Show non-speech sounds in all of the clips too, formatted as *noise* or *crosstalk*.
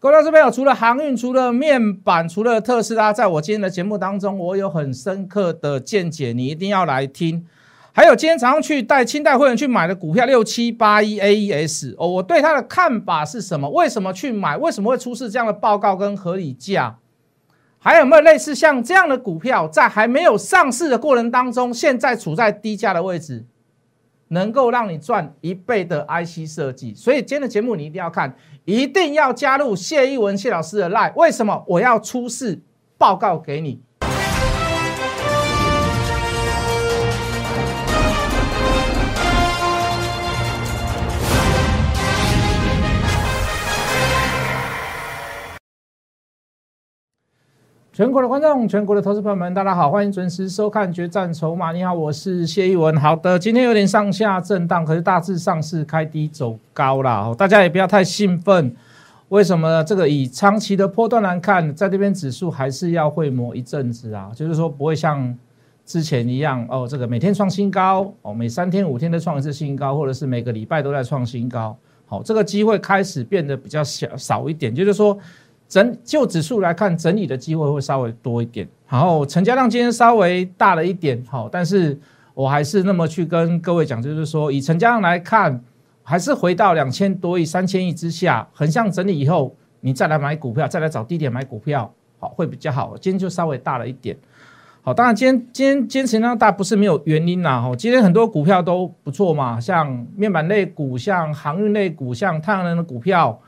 各位这边有除了航运、除了面板、除了特斯拉，在我今天的节目当中，我有很深刻的见解，你一定要来听。还有今天早上去带清代会员去买的股票六七八一 A E S 哦，我对它的看法是什么？为什么去买？为什么会出示这样的报告跟合理价？还有没有类似像这样的股票，在还没有上市的过程当中，现在处在低价的位置？能够让你赚一倍的 IC 设计，所以今天的节目你一定要看，一定要加入谢一文谢老师的 Live。为什么我要出示报告给你？全国的观众，全国的投资朋友们，大家好，欢迎准时收看《决战筹码》。你好，我是谢逸文。好的，今天有点上下震荡，可是大致上是开低走高了。大家也不要太兴奋。为什么？这个以长期的波段来看，在这边指数还是要会磨一阵子啊，就是说不会像之前一样哦，这个每天创新高哦，每三天五天都创一次新高，或者是每个礼拜都在创新高。好，这个机会开始变得比较小少一点，就是说。整就指数来看，整理的机会会稍微多一点。然后成交量今天稍微大了一点，好，但是我还是那么去跟各位讲，就是说以成交量来看，还是回到两千多亿、三千亿之下，横向整理以后，你再来买股票，再来找低点买股票，好，会比较好。今天就稍微大了一点，好，当然今天今天今天成交量大不是没有原因啦，哈，今天很多股票都不错嘛，像面板类股、像航运类股、像太阳能的股票。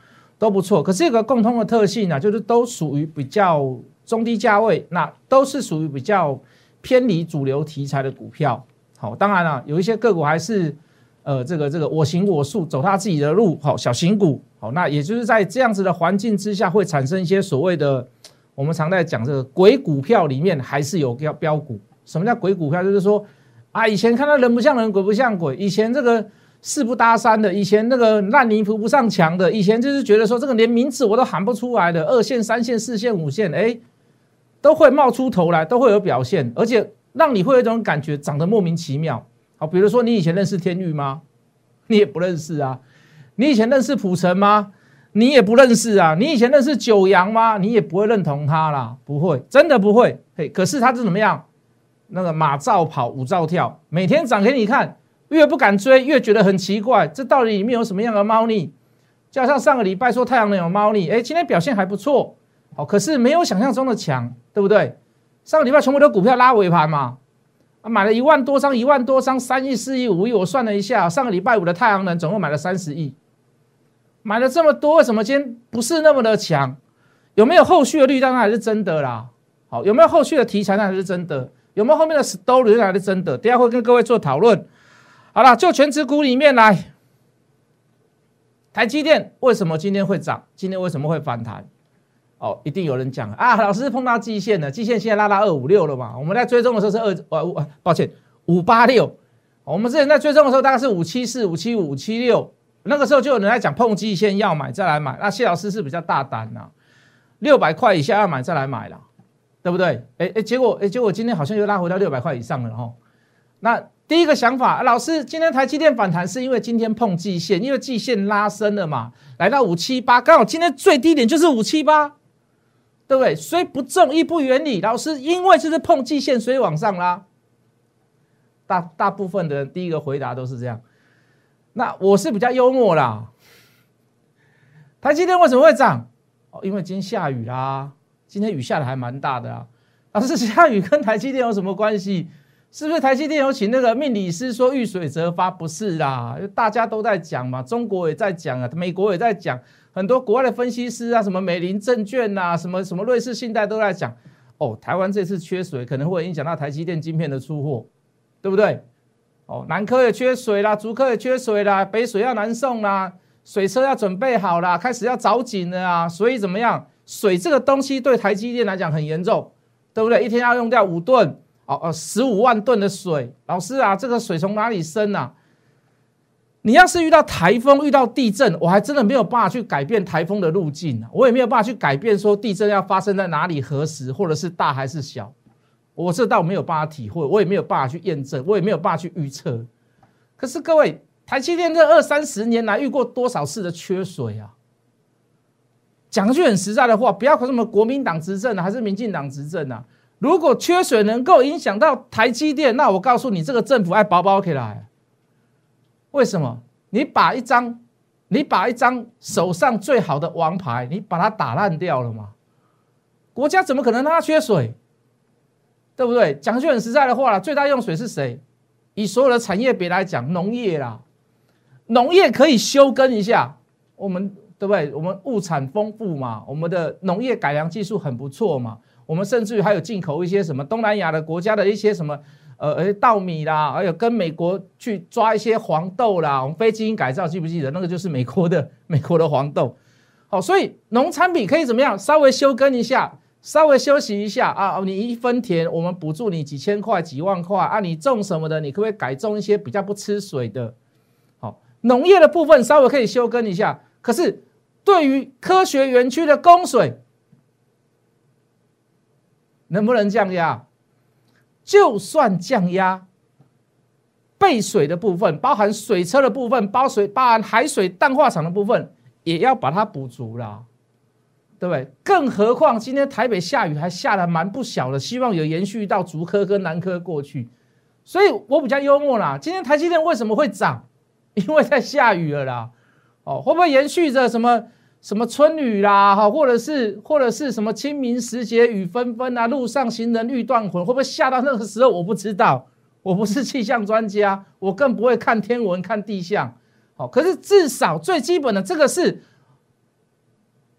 都不错，可是有个共通的特性呢，就是都属于比较中低价位，那都是属于比较偏离主流题材的股票。好，当然了，有一些个股还是呃这个这个我行我素，走他自己的路。好，小型股，好，那也就是在这样子的环境之下，会产生一些所谓的我们常在讲这个鬼股票里面还是有标标股。什么叫鬼股票？就是说啊，以前看到人不像人，鬼不像鬼，以前这个。四不搭三的，以前那个烂泥扶不上墙的，以前就是觉得说这个连名字我都喊不出来的，二线、三线、四线、五线，哎，都会冒出头来，都会有表现，而且让你会有一种感觉，长得莫名其妙。好，比如说你以前认识天域吗？你也不认识啊。你以前认识普城吗？你也不认识啊。你以前认识九阳吗？你也不会认同他啦，不会，真的不会。嘿，可是他是怎么样？那个马照跑，舞照跳，每天涨给你看。越不敢追，越觉得很奇怪，这到底里面有什么样的猫腻？加上上个礼拜说太阳能有猫腻，哎，今天表现还不错，好，可是没有想象中的强，对不对？上个礼拜全部都股票拉尾盘嘛，啊，买了一万多张，一万多张，三亿、四亿、五亿，我算了一下，上个礼拜五的太阳能总共买了三十亿，买了这么多，为什么今天不是那么的强？有没有后续的绿单还是真的啦？好，有没有后续的题材那还是真的？有没有后面的 story 那还是真的？等下会跟各位做讨论。好了，就全指股里面来，台积电为什么今天会涨？今天为什么会反弹？哦，一定有人讲啊，老师碰到季线了，季线现在拉到二五六了嘛？我们在追踪的时候是二呃，抱歉五八六。我们之前在追踪的时候大概是五七四、五七五、五七六，那个时候就有人在讲碰季线要买再来买。那谢老师是比较大胆呐，六百块以下要买再来买了，对不对？哎哎，结果哎结果今天好像又拉回到六百块以上了哈，那。第一个想法，老师，今天台积电反弹是因为今天碰季线，因为季线拉升了嘛，来到五七八，刚好今天最低点就是五七八，对不对？虽不中亦不远矣。老师，因为就是碰季线，所以往上拉。大大部分的人第一个回答都是这样。那我是比较幽默啦。台积电为什么会涨？哦，因为今天下雨啦，今天雨下的还蛮大的啊。老师，下雨跟台积电有什么关系？是不是台积电有请那个命理师说遇水则发？不是啦，大家都在讲嘛，中国也在讲啊，美国也在讲，很多国外的分析师啊，什么美林证券啊，什么什么瑞士信贷都在讲。哦，台湾这次缺水可能会影响到台积电晶片的出货，对不对？哦，南科也缺水啦，竹科也缺水啦，北水要南送啦，水车要准备好啦，开始要找井了啊。所以怎么样？水这个东西对台积电来讲很严重，对不对？一天要用掉五吨。哦哦，十五万吨的水，老师啊，这个水从哪里生啊？你要是遇到台风、遇到地震，我还真的没有办法去改变台风的路径啊，我也没有办法去改变说地震要发生在哪里、何时，或者是大还是小，我这倒没有办法体会，我也没有办法去验证，我也没有办法去预测。可是各位，台积电这二三十年来遇过多少次的缺水啊？讲句很实在的话，不要说什么国民党执政啊，还是民进党执政啊。如果缺水能够影响到台积电，那我告诉你，这个政府爱包包起来。为什么？你把一张，你把一张手上最好的王牌，你把它打烂掉了吗？国家怎么可能让它缺水？对不对？讲句很实在的话了，最大用水是谁？以所有的产业别来讲，农业啦，农业可以休耕一下，我们。对不对？我们物产丰富嘛，我们的农业改良技术很不错嘛，我们甚至于还有进口一些什么东南亚的国家的一些什么呃呃稻米啦，还有跟美国去抓一些黄豆啦，我们非基因改造记不记得那个就是美国的 *laughs* 美国的黄豆？好，所以农产品可以怎么样？稍微休耕一下，稍微休息一下啊！你一分田，我们补助你几千块、几万块啊！你种什么的？你可不可以改种一些比较不吃水的？好，农业的部分稍微可以休耕一下，可是。对于科学园区的供水，能不能降压？就算降压，备水的部分，包含水车的部分，包水包含海水淡化厂的部分，也要把它补足了，对不对？更何况今天台北下雨还下的蛮不小的，希望有延续到竹科跟南科过去。所以我比较幽默啦，今天台积电为什么会涨？因为在下雨了啦。哦，会不会延续着什么什么春雨啦？哈，或者是或者是什么清明时节雨纷纷啊？路上行人欲断魂，会不会下到那个时候？我不知道，我不是气象专家，我更不会看天文看地象。好，可是至少最基本的这个是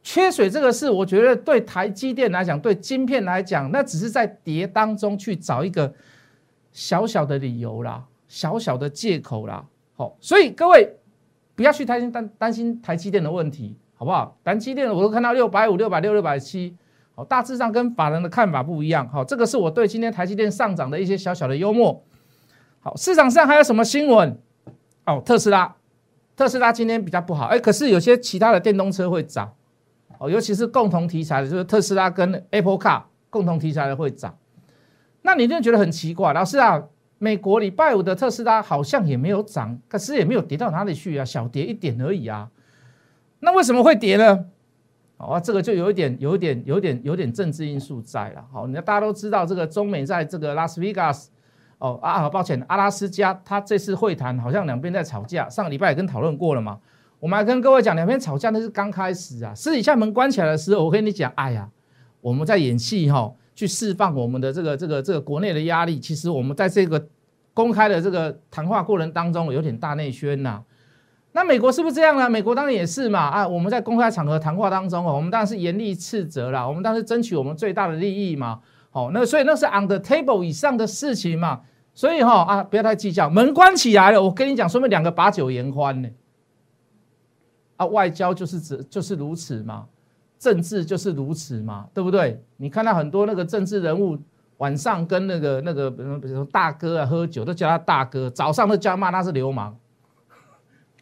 缺水，这个是我觉得对台积电来讲，对晶片来讲，那只是在跌当中去找一个小小的理由啦，小小的借口啦。好，所以各位。不要去担心担担心台积电的问题，好不好？台积电我都看到六百五、六百六、六百七，好，大致上跟法人的看法不一样。好，这个是我对今天台积电上涨的一些小小的幽默。好，市场上还有什么新闻？哦，特斯拉，特斯拉今天比较不好，哎，可是有些其他的电动车会涨，哦，尤其是共同题材的，就是特斯拉跟 Apple Car 共同题材的会涨。那你一定觉得很奇怪，老师啊。美国礼拜五的特斯拉好像也没有涨，可是也没有跌到哪里去啊，小跌一点而已啊。那为什么会跌呢？哦，这个就有一点、有一点、有点、有点政治因素在了。好，你大家都知道，这个中美在这个拉斯维加斯，哦啊，抱歉，阿拉斯加，他这次会谈好像两边在吵架。上个礼拜也跟讨论过了嘛。我们还跟各位讲，两边吵架那是刚开始啊，私底下门关起来的时候，我跟你讲，哎呀，我们在演戏哈。去释放我们的这个这个这个国内的压力，其实我们在这个公开的这个谈话过程当中有点大内宣呐。那美国是不是这样呢？美国当然也是嘛啊！我们在公开场合谈话当中哦，我们当然是严厉斥责了，我们当时争取我们最大的利益嘛。好，那所以那是 on the table 以上的事情嘛。所以哈啊，不要太计较，门关起来了，我跟你讲，说明两个把酒言欢呢。啊，外交就是指就是如此嘛。政治就是如此嘛，对不对？你看到很多那个政治人物晚上跟那个那个比如说大哥啊喝酒，都叫他大哥；早上都叫骂他是流氓。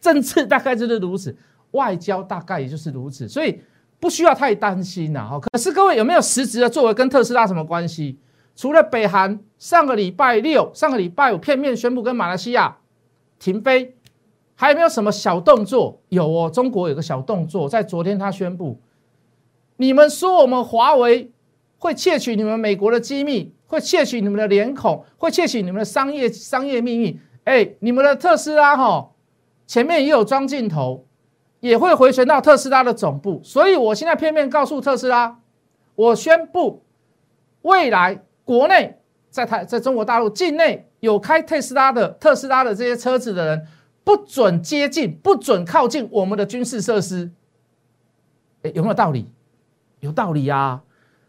政治大概就是如此，外交大概也就是如此，所以不需要太担心呐。可是各位有没有实质的作为跟特斯拉什么关系？除了北韩上个礼拜六、上个礼拜五片面宣布跟马来西亚停飞，还有没有什么小动作？有哦，中国有个小动作，在昨天他宣布。你们说我们华为会窃取你们美国的机密，会窃取你们的脸孔，会窃取你们的商业商业秘密？哎，你们的特斯拉哈前面也有装镜头，也会回传到特斯拉的总部。所以我现在片面告诉特斯拉，我宣布，未来国内在台在中国大陆境内有开特斯拉的特斯拉的这些车子的人，不准接近，不准靠近我们的军事设施。哎，有没有道理？有道理啊！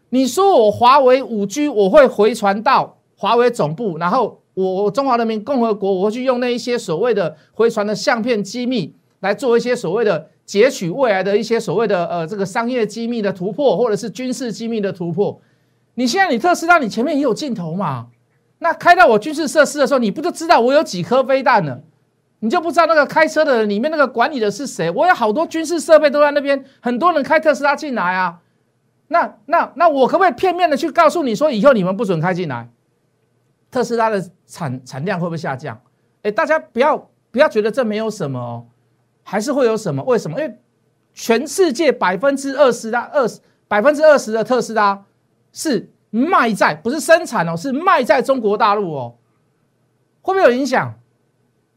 你说我华为五 G 我会回传到华为总部，然后我中华人民共和国我会去用那一些所谓的回传的相片机密来做一些所谓的截取未来的一些所谓的呃这个商业机密的突破，或者是军事机密的突破。你现在你特斯拉你前面也有镜头嘛？那开到我军事设施的时候，你不就知道我有几颗飞弹了？你就不知道那个开车的人里面那个管理的是谁？我有好多军事设备都在那边，很多人开特斯拉进来啊。那那那我可不可以片面的去告诉你说，以后你们不准开进来？特斯拉的产产量会不会下降？哎，大家不要不要觉得这没有什么哦，还是会有什么？为什么？因为全世界百分之二十的二十百分之二十的特斯拉是卖在不是生产哦，是卖在中国大陆哦，会不会有影响？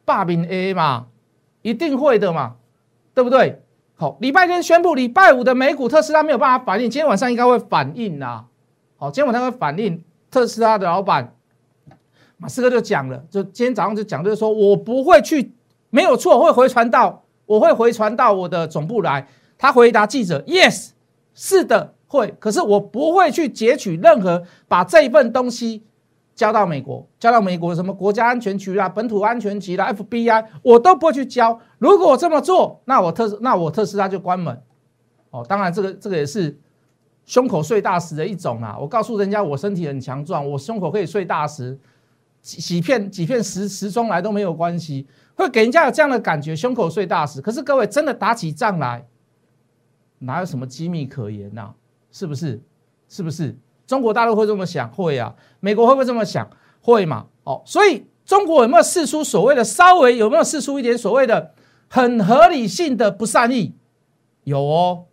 霸屏 A 嘛，一定会的嘛，对不对？好，礼拜天宣布，礼拜五的美股特斯拉没有办法反应，今天晚上应该会反应啦。好，今天晚上会反应，特斯拉的老板马斯克就讲了，就今天早上就讲，就是说我不会去，没有错，会回传到，我会回传到我的总部来。他回答记者：Yes，是的，会。可是我不会去截取任何，把这一份东西交到美国，交到美国什么国家安全局啦、本土安全局啦、FBI，我都不会去交。如果我这么做，那我特那我特斯拉就关门。哦，当然这个这个也是胸口碎大石的一种啊。我告诉人家，我身体很强壮，我胸口可以碎大石，几几片几片石石桩来都没有关系，会给人家有这样的感觉，胸口碎大石。可是各位真的打起仗来。哪有什么机密可言呐？是不是？是不是？中国大陆会这么想？会啊。美国会不会这么想？会嘛？哦，所以中国有没有试出所谓的稍微有没有试出一点所谓的很合理性的不善意？有哦，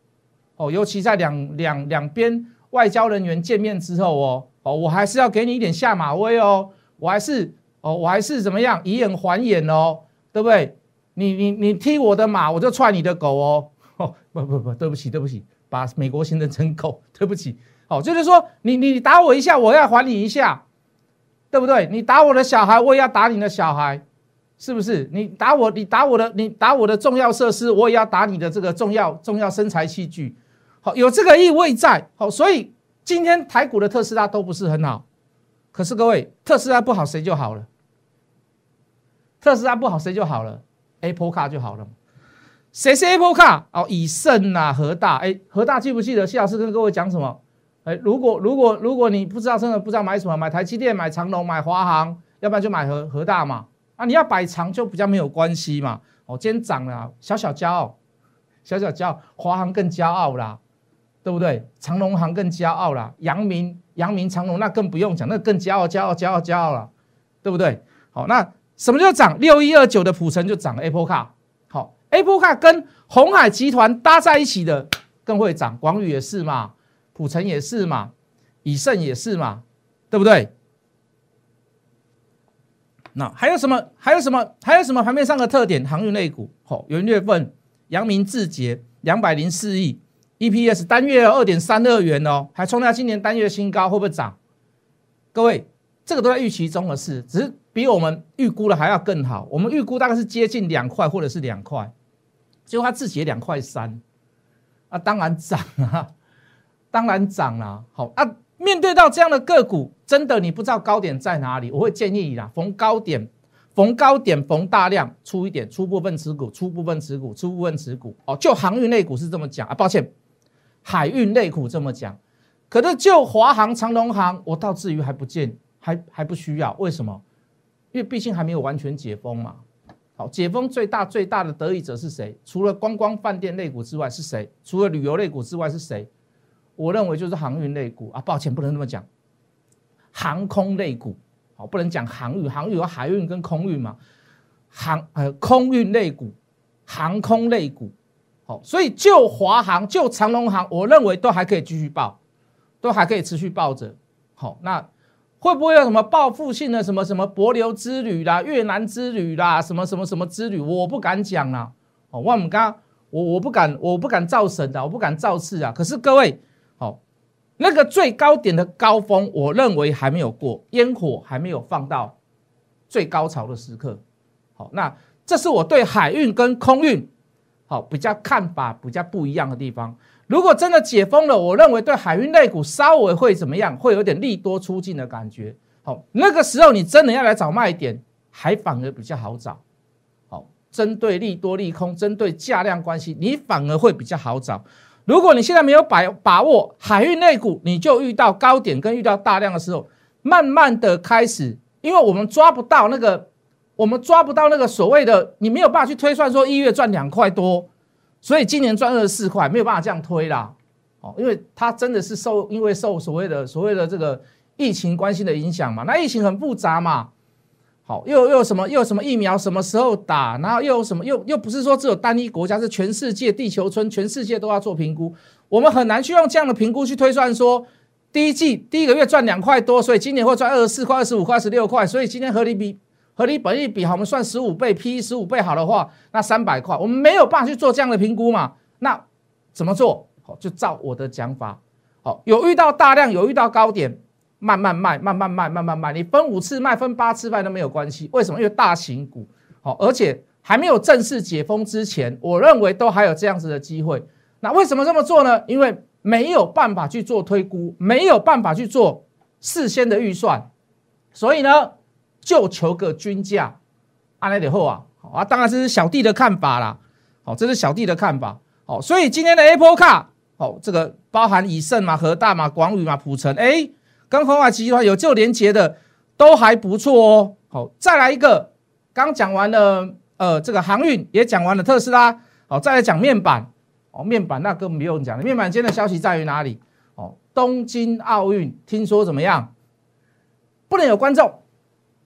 哦，尤其在两两两边外交人员见面之后哦，哦，我还是要给你一点下马威哦，我还是哦，我还是怎么样以眼还眼哦，对不对？你你你踢我的马，我就踹你的狗哦。哦，不不不，对不起对不起，把美国形容成狗，对不起。哦，就是说你你打我一下，我要还你一下，对不对？你打我的小孩，我也要打你的小孩，是不是？你打我，你打我的，你打我的重要设施，我也要打你的这个重要重要生财器具。好，有这个意味在。好，所以今天台股的特斯拉都不是很好。可是各位，特斯拉不好谁就好了？特斯拉不好谁就好了？Apple Car 就好了。谁是 Apple Car？哦，以盛啊，和大，哎，和大记不记得谢老师跟各位讲什么？哎，如果如果如果你不知道，真的不知道买什么，买台积电、买长隆、买华航，要不然就买和和大嘛。啊，你要摆长就比较没有关系嘛。哦，今天涨了，小小骄傲，小小骄傲，华航更骄傲啦，对不对？长隆航更骄傲啦，阳明、阳明、长隆那更不用讲，那更骄傲、骄傲、骄傲、骄傲了，对不对？好，那什么叫涨？六一二九的普成就涨 Apple Car。Apple Car 跟红海集团搭在一起的更会涨，广宇也是嘛，普成也是嘛，以盛也是嘛，对不对？那还有什么？还有什么？还有什么盘面上的特点？航运类股，好，元月份阳明智捷两百零四亿，EPS 单月二点三二元哦，还创下今年单月新高，会不会涨？各位，这个都在预期中的事，只是比我们预估的还要更好。我们预估大概是接近两块，或者是两块。结果它自己两块三，啊，当然涨啊，*laughs* 当然涨了。好啊，面对到这样的个股，真的你不知道高点在哪里，我会建议你啦，逢高点，逢高点，逢大量出一点，出部分持股，出部分持股，出部分持股。哦，就航运类股是这么讲啊，抱歉，海运类股这么讲，可是就华航、长龙航，我倒至于还不见，还还不需要，为什么？因为毕竟还没有完全解封嘛。好，解封最大最大的得益者是谁？除了观光饭店类股之外是谁？除了旅游类股之外是谁？我认为就是航运类股啊。抱歉，不能那么讲，航空类股。好，不能讲航运，航运有海运跟空运嘛。航呃空运类股，航空类股。好，所以就华航、就长龙航，我认为都还可以继续报，都还可以持续报着。好，那。会不会有什么报复性的什么什么博流之旅啦、越南之旅啦、什么什么什么之旅？我不敢讲啦。哦，我们刚我我不敢，我不敢造神的，我不敢造次啊。可是各位，好，那个最高点的高峰，我认为还没有过，烟火还没有放到最高潮的时刻。好，那这是我对海运跟空运好比较看法比较不一样的地方。如果真的解封了，我认为对海运类股稍微会怎么样？会有点利多出尽的感觉。好，那个时候你真的要来找卖点，还反而比较好找。好，针对利多利空，针对价量关系，你反而会比较好找。如果你现在没有把把握海运类股，你就遇到高点跟遇到大量的时候，慢慢的开始，因为我们抓不到那个，我们抓不到那个所谓的，你没有办法去推算说一月赚两块多。所以今年赚二十四块，没有办法这样推啦，哦，因为它真的是受因为受所谓的所谓的这个疫情关系的影响嘛，那疫情很复杂嘛，好，又又有什么又有什么疫苗什么时候打，然后又有什么又又不是说只有单一国家，是全世界地球村全世界都要做评估，我们很难去用这样的评估去推算说第一季第一个月赚两块多，所以今年会赚二十四块、二十五块、十六块，所以今天合理比合理本益比好，我们算十五倍 P 十五倍好的话，那三百块，我们没有办法去做这样的评估嘛？那怎么做？好，就照我的讲法。好，有遇到大量，有遇到高点，慢慢卖，慢慢卖，慢慢卖。你分五次卖，分八次卖都没有关系。为什么？因为大型股，好，而且还没有正式解封之前，我认为都还有这样子的机会。那为什么这么做呢？因为没有办法去做推估，没有办法去做事先的预算，所以呢，就求个均价。安来点后啊，好啊，当然这是小弟的看法啦。好，这是小弟的看法。好，所以今天的 Apple Car。好，这个包含以盛嘛、和大嘛、广宇嘛、普成，哎，跟红海集团有旧连接的都还不错哦。好，再来一个，刚讲完了，呃，这个航运也讲完了，特斯拉。好，再来讲面板。哦，面板那更不用讲了。面板今天的消息在于哪里？哦，东京奥运听说怎么样？不能有观众，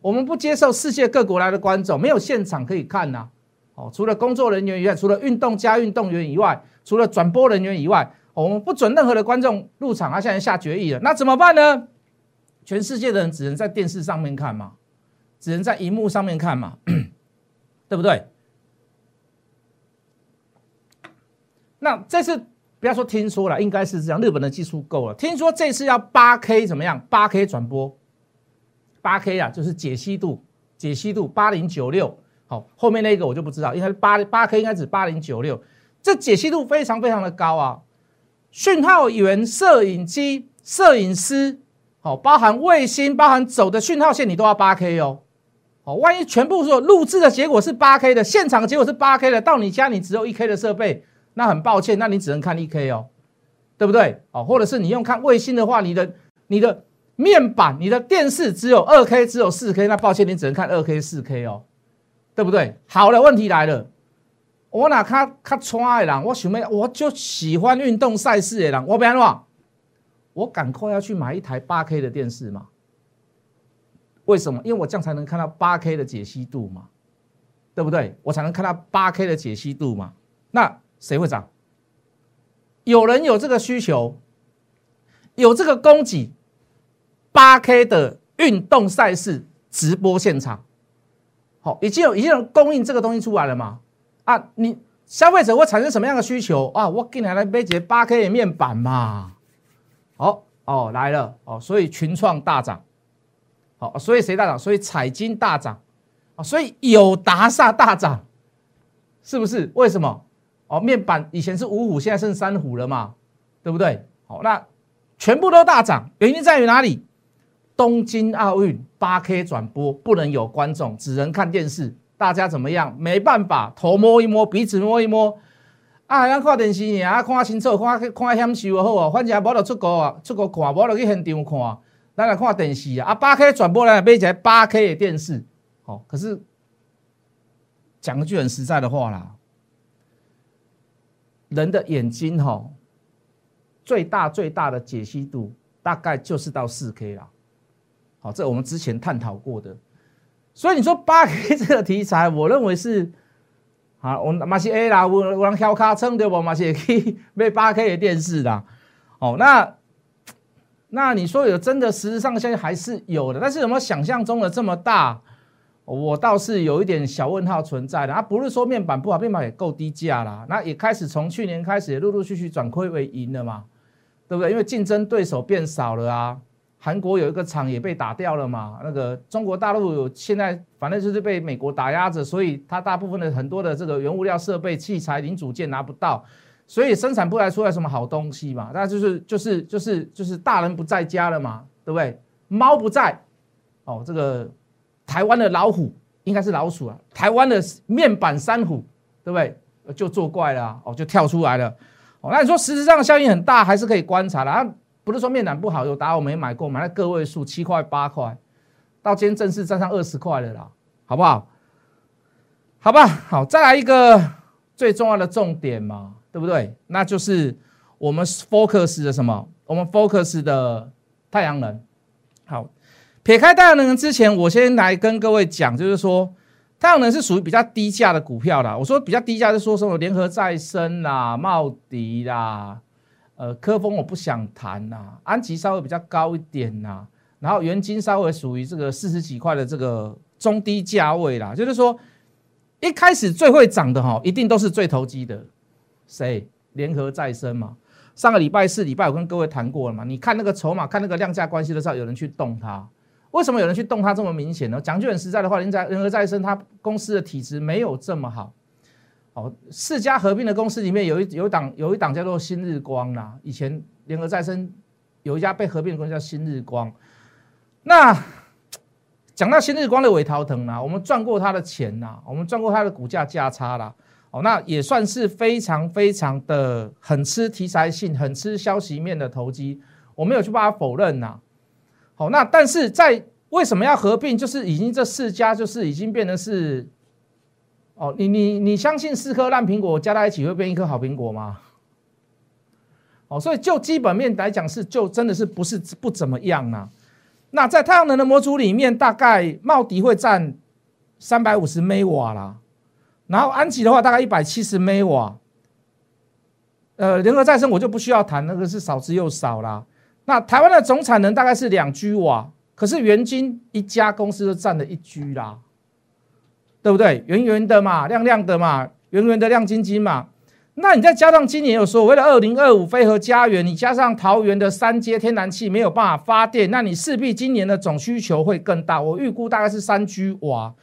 我们不接受世界各国来的观众，没有现场可以看呐。哦，除了工作人员以外，除了运动加运动员以外。除了转播人员以外，我们不准任何的观众入场。他现在下决议了，那怎么办呢？全世界的人只能在电视上面看嘛，只能在荧幕上面看嘛，*clears throat* 对不对？那这次不要说听说了，应该是这样。日本的技术够了，听说这次要八 K 怎么样？八 K 转播，八 K 啊，就是解析度，解析度八零九六。好，后面那个我就不知道，应该是八八 K 应该指八零九六。这解析度非常非常的高啊！讯号源、摄影机、摄影师，好，包含卫星、包含走的讯号线，你都要八 K 哦。好，万一全部说录制的结果是八 K 的，现场结果是八 K 的，到你家你只有一 K 的设备，那很抱歉，那你只能看一 K 哦，对不对？哦，或者是你用看卫星的话，你的你的面板、你的电视只有二 K，只有四 K，那抱歉，你只能看二 K、四 K 哦，对不对？好了，问题来了。我哪卡卡穿的人，我想要我就喜欢运动赛事的人，我变怎？我赶快要去买一台八 K 的电视嘛？为什么？因为我这样才能看到八 K 的解析度嘛，对不对？我才能看到八 K 的解析度嘛。那谁会涨？有人有这个需求，有这个供给，八 K 的运动赛事直播现场，好，已经有已经有供应这个东西出来了嘛？啊，你消费者会产生什么样的需求啊？我给你来杯节八 K 的面板嘛。好哦，来了哦，所以群创大涨，好，所以谁大涨？所以彩金大涨啊，所以友达萨大涨，是不是？为什么？哦，面板以前是五虎，现在剩三虎了嘛，对不对？好，那全部都大涨，原因在于哪里？东京奥运八 K 转播不能有观众，只能看电视。大家怎么样？没办法，头摸一摸，鼻子摸一摸，啊，咱看电视啊，看清楚，看看享受好啊。反正无得出国啊，出国看，无得去现场看，咱来看电视啊。啊，八 K 转播来买一台八 K 的电视，好。可是讲句很实在的话啦，人的眼睛哈，最大最大的解析度大概就是到四 K 啦。好，这我们之前探讨过的。所以你说八 K 这个题材，我认为是啊，我马西 A 啦，我我让小卡称对不？马是可以买八 K 的电视啦。哦，那那你说有真的实质上现在还是有的，但是有没有想象中的这么大？我倒是有一点小问号存在的。啊，不是说面板不好，面板也够低价啦。那也开始从去年开始也陆陆续续转亏为盈了嘛，对不对？因为竞争对手变少了啊。韩国有一个厂也被打掉了嘛？那个中国大陆有现在反正就是被美国打压着，所以它大部分的很多的这个原物料、设备、器材、零组件拿不到，所以生产不来出来什么好东西嘛？那就是就是就是就是大人不在家了嘛，对不对？猫不在，哦，这个台湾的老虎应该是老鼠啊，台湾的面板三虎，对不对？就作怪了，哦，就跳出来了。哦，那你说实质上的效应很大，还是可以观察的啊？不是说面板不好，有打我没买过，买了个位数七块八块，到今天正式站上二十块了啦，好不好？好吧，好，再来一个最重要的重点嘛，对不对？那就是我们 focus 的什么？我们 focus 的太阳能。好撇开太阳能之前，我先来跟各位讲，就是说太阳能是属于比较低价的股票啦。我说比较低价是说什么？联合再生啦、茂迪啦、呃科峰我不想谈啦，安吉稍微比较高一点啦，然后元金稍微属于这个四十几块的这个中低价位啦。就是说一开始最会涨的哈，一定都是最投机的，谁？联合再生嘛。上个礼拜四、礼拜我跟各位谈过了嘛？你看那个筹码，看那个量价关系的时候，有人去动它。为什么有人去动它这么明显呢？讲句很实在的话，人家联合再生它公司的体质没有这么好。哦，四家合并的公司里面有一有一档有一档叫做新日光啦。以前联合再生有一家被合并的公司叫新日光。那讲到新日光的尾桃藤啦，我们赚过他的钱呐，我们赚过他的股价价差啦。哦，那也算是非常非常的很吃题材性、很吃消息面的投机，我没有去把它否认呐。好，那但是在为什么要合并？就是已经这四家就是已经变得是，哦，你你你相信四颗烂苹果加在一起会变一颗好苹果吗？哦，所以就基本面来讲是就真的是不是不怎么样啊。那在太阳能的模组里面，大概茂迪会占三百五十微瓦啦，然后安吉的话大概一百七十微瓦，呃，联合再生我就不需要谈，那个是少之又少啦。那台湾的总产能大概是两 G 瓦，可是元金一家公司就占了一 G 啦，对不对？圆圆的嘛，亮亮的嘛，圆圆的亮晶晶嘛。那你再加上今年有所谓的二零二五飞核家园，你加上桃园的三阶天然气没有办法发电，那你势必今年的总需求会更大。我预估大概是三 G 瓦，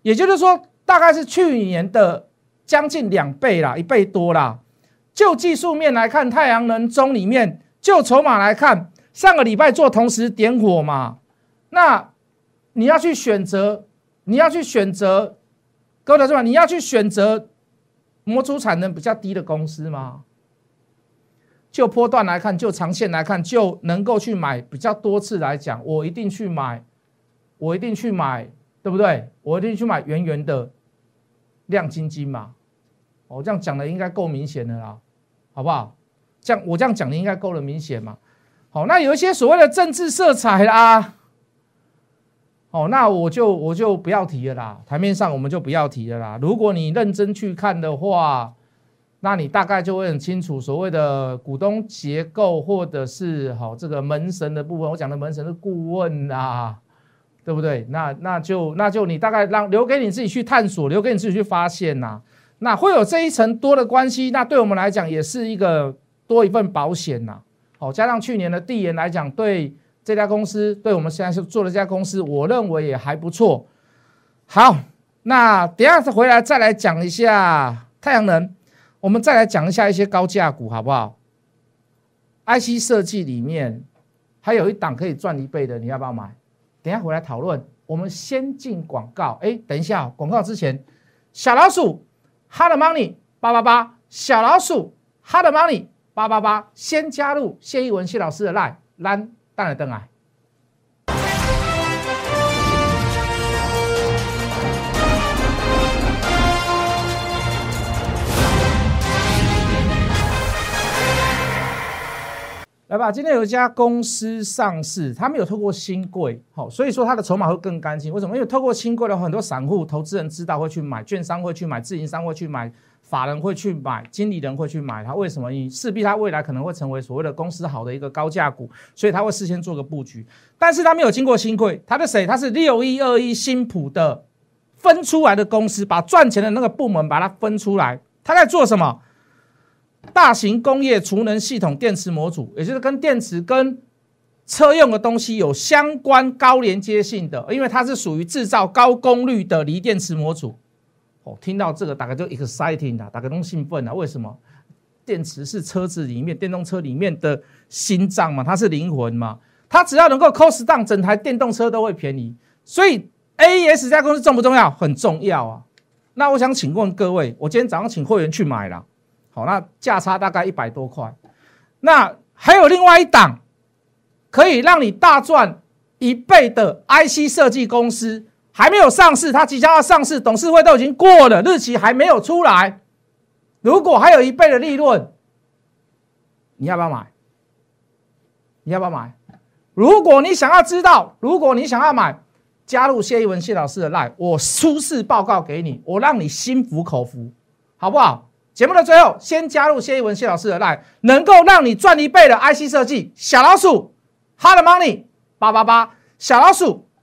也就是说大概是去年的将近两倍啦，一倍多啦。就技术面来看，太阳能中里面。就筹码来看，上个礼拜做同时点火嘛，那你要去选择，你要去选择，各位同志们，你要去选择模组产能比较低的公司吗？就波段来看，就长线来看，就能够去买比较多次来讲，我一定去买，我一定去买，对不对？我一定去买圆圆的亮晶晶嘛。我这样讲的应该够明显的啦，好不好？这样我这样讲的应该够了明显嘛？好，那有一些所谓的政治色彩啦，哦，那我就我就不要提了啦。台面上我们就不要提了啦。如果你认真去看的话，那你大概就会很清楚所谓的股东结构，或者是好这个门神的部分。我讲的门神是顾问啊，对不对？那那就那就你大概让留给你自己去探索，留给你自己去发现呐。那会有这一层多的关系，那对我们来讲也是一个。多一份保险呐，好，加上去年的递延来讲，对这家公司，对我们现在是做的这家公司，我认为也还不错。好，那等下回来再来讲一下太阳能，我们再来讲一下一些高价股，好不好？IC 设计里面还有一档可以赚一倍的，你要不要买？等下回来讨论。我们先进广告，哎，等一下，广告之前，小老鼠 Hard Money 八八八，小老鼠 Hard Money。八八八，先加入谢一文谢老师的 line，蛋的灯啊！来吧，今天有一家公司上市，他没有透过新贵，好，所以说它的筹码会更干净。为什么？因为透过新贵的话，很多散户投资人知道会去买，券商会去买，自营商会去买。法人会去买，经理人会去买它，为什么？你势必它未来可能会成为所谓的公司好的一个高价股，所以他会事先做个布局。但是他没有经过新贵，他是谁？他是六一二一新普的分出来的公司，把赚钱的那个部门把它分出来。他在做什么？大型工业储能系统电池模组，也就是跟电池跟车用的东西有相关高连接性的，因为它是属于制造高功率的锂电池模组。哦，听到这个大概就 exciting 的，大概都兴奋啊！为什么？电池是车子里面电动车里面的心脏嘛，它是灵魂嘛，它只要能够 cost down，整台电动车都会便宜。所以 AES 这家公司重不重要？很重要啊！那我想请问各位，我今天早上请会员去买了，好，那价差大概一百多块。那还有另外一档可以让你大赚一倍的 IC 设计公司。还没有上市，它即将要上市，董事会都已经过了，日期还没有出来。如果还有一倍的利润，你要不要买？你要不要买？如果你想要知道，如果你想要买，加入谢一文谢老师的 line，我出示报告给你，我让你心服口服，好不好？节目的最后，先加入谢一文谢老师的 line，能够让你赚一倍的 IC 设计小老鼠，Hard Money 八八八，小老鼠